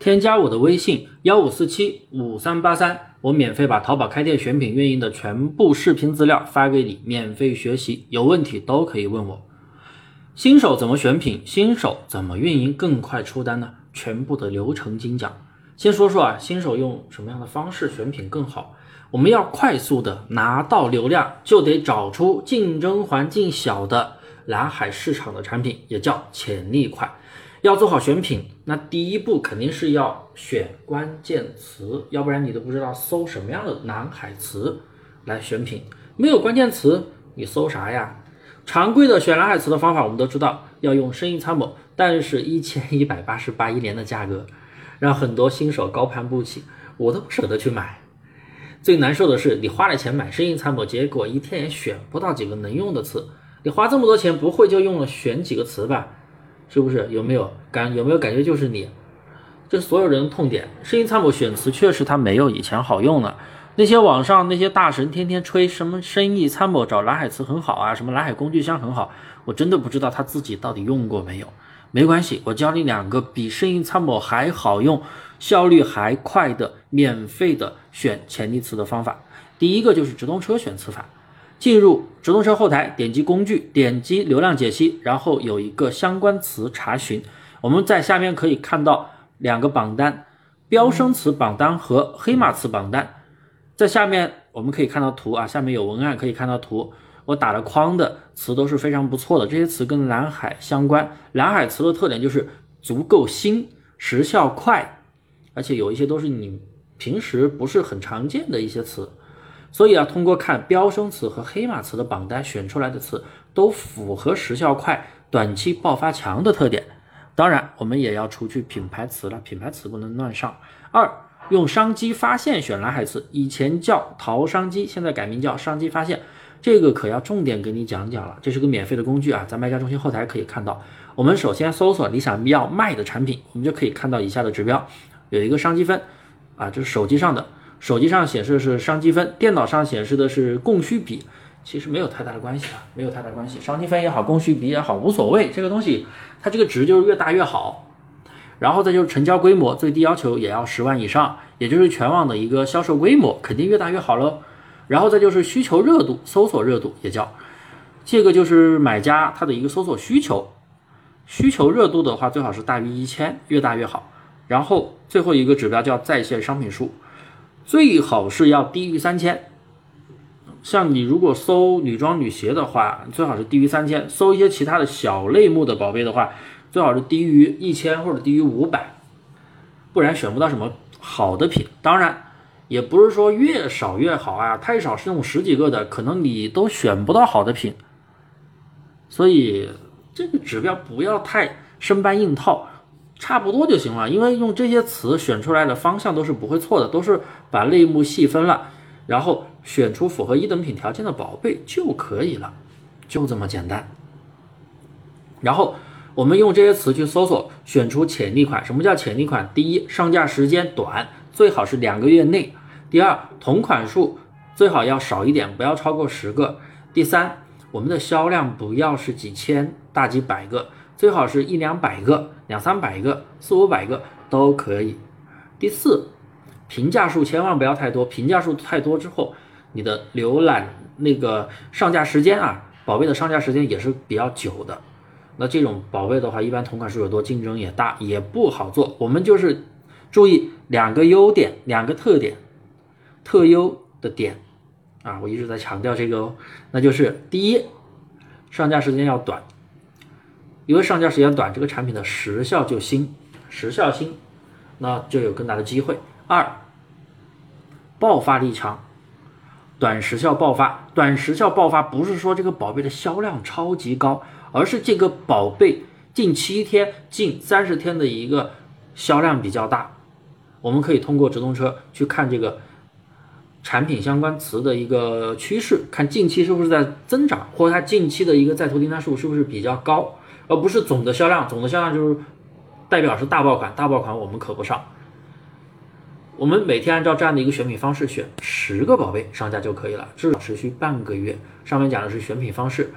添加我的微信幺五四七五三八三，我免费把淘宝开店选品运营的全部视频资料发给你，免费学习，有问题都可以问我。新手怎么选品？新手怎么运营更快出单呢？全部的流程精讲。先说说啊，新手用什么样的方式选品更好？我们要快速的拿到流量，就得找出竞争环境小的蓝海市场的产品，也叫潜力款。要做好选品，那第一步肯定是要选关键词，要不然你都不知道搜什么样的蓝海词来选品。没有关键词，你搜啥呀？常规的选蓝海词的方法，我们都知道要用生意参谋，但是一千一百八十八一年的价格，让很多新手高攀不起，我都不舍得去买。最难受的是，你花了钱买生意参谋，结果一天也选不到几个能用的词。你花这么多钱，不会就用了选几个词吧？是不是？有没有感？有没有感觉就是你？这所有人的痛点。生意参谋选词确实它没有以前好用了。那些网上那些大神天天吹什么生意参谋找蓝海词很好啊，什么蓝海工具箱很好，我真的不知道他自己到底用过没有。没关系，我教你两个比生意参谋还好用。效率还快的免费的选潜力词的方法，第一个就是直通车选词法。进入直通车后台，点击工具，点击流量解析，然后有一个相关词查询。我们在下面可以看到两个榜单：飙升词榜单和黑马词榜单。在下面我们可以看到图啊，下面有文案可以看到图。我打了框的词都是非常不错的，这些词跟蓝海相关。蓝海词的特点就是足够新，时效快。而且有一些都是你平时不是很常见的一些词，所以啊，通过看飙升词和黑马词的榜单选出来的词，都符合时效快、短期爆发强的特点。当然，我们也要除去品牌词了，品牌词不能乱上。二，用商机发现选蓝海词，以前叫淘商机，现在改名叫商机发现，这个可要重点给你讲讲了。这是个免费的工具啊，在卖家中心后台可以看到。我们首先搜索你想要卖的产品，我们就可以看到以下的指标。有一个商机分，啊，这是手机上的，手机上显示的是商积分，电脑上显示的是供需比，其实没有太大的关系啊，没有太大关系，商积分也好，供需比也好，无所谓，这个东西它这个值就是越大越好。然后再就是成交规模，最低要求也要十万以上，也就是全网的一个销售规模，肯定越大越好喽。然后再就是需求热度，搜索热度也叫，这个就是买家他的一个搜索需求，需求热度的话最好是大于一千，越大越好。然后最后一个指标叫在线商品数，最好是要低于三千。像你如果搜女装女鞋的话，最好是低于三千；搜一些其他的小类目的宝贝的话，最好是低于一千或者低于五百，不然选不到什么好的品。当然，也不是说越少越好啊，太少是那种十几个的，可能你都选不到好的品。所以这个指标不要太生搬硬套。差不多就行了，因为用这些词选出来的方向都是不会错的，都是把类目细分了，然后选出符合一等品条件的宝贝就可以了，就这么简单。然后我们用这些词去搜索，选出潜力款。什么叫潜力款？第一，上架时间短，最好是两个月内；第二，同款数最好要少一点，不要超过十个；第三，我们的销量不要是几千大几百个。最好是一两百个、两三百个、四五百个都可以。第四，评价数千万不要太多，评价数太多之后，你的浏览那个上架时间啊，宝贝的上架时间也是比较久的。那这种宝贝的话，一般同款数有多，竞争也大，也不好做。我们就是注意两个优点、两个特点、特优的点啊，我一直在强调这个哦，那就是第一，上架时间要短。因为上架时间短，这个产品的时效就新，时效新，那就有更大的机会。二，爆发力强，短时效爆发，短时效爆发不是说这个宝贝的销量超级高，而是这个宝贝近七天、近三十天的一个销量比较大。我们可以通过直通车去看这个产品相关词的一个趋势，看近期是不是在增长，或者它近期的一个在投订单数是不是比较高。而不是总的销量，总的销量就是代表是大爆款，大爆款我们可不上。我们每天按照这样的一个选品方式选十个宝贝上架就可以了，至少持续半个月。上面讲的是选品方式，